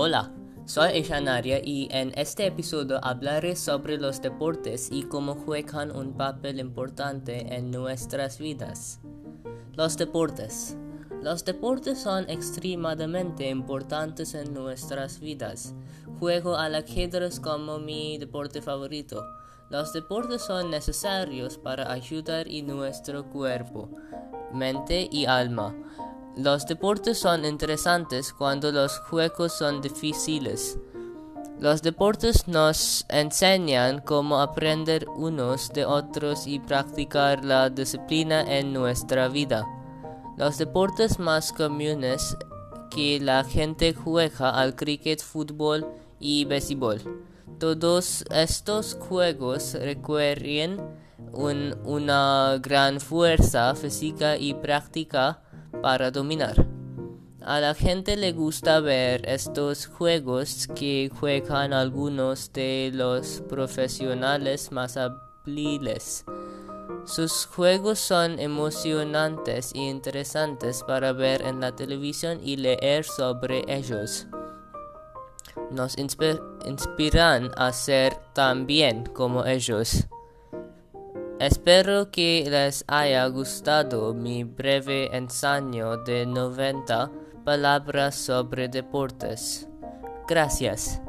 Hola, soy Ishanaria y en este episodio hablaré sobre los deportes y cómo juegan un papel importante en nuestras vidas. Los deportes. Los deportes son extremadamente importantes en nuestras vidas. Juego al ajedrez como mi deporte favorito. Los deportes son necesarios para ayudar en nuestro cuerpo, mente y alma. Los deportes son interesantes cuando los juegos son difíciles. Los deportes nos enseñan cómo aprender unos de otros y practicar la disciplina en nuestra vida. Los deportes más comunes que la gente juega al cricket, fútbol y béisbol. Todos estos juegos requieren una gran fuerza física y práctica para dominar. A la gente le gusta ver estos juegos que juegan algunos de los profesionales más hábiles. Sus juegos son emocionantes y interesantes para ver en la televisión y leer sobre ellos. Nos inspiran a ser tan bien como ellos. Espero que les haya gustado mi breve ensayo de 90 palabras sobre deportes. Gracias.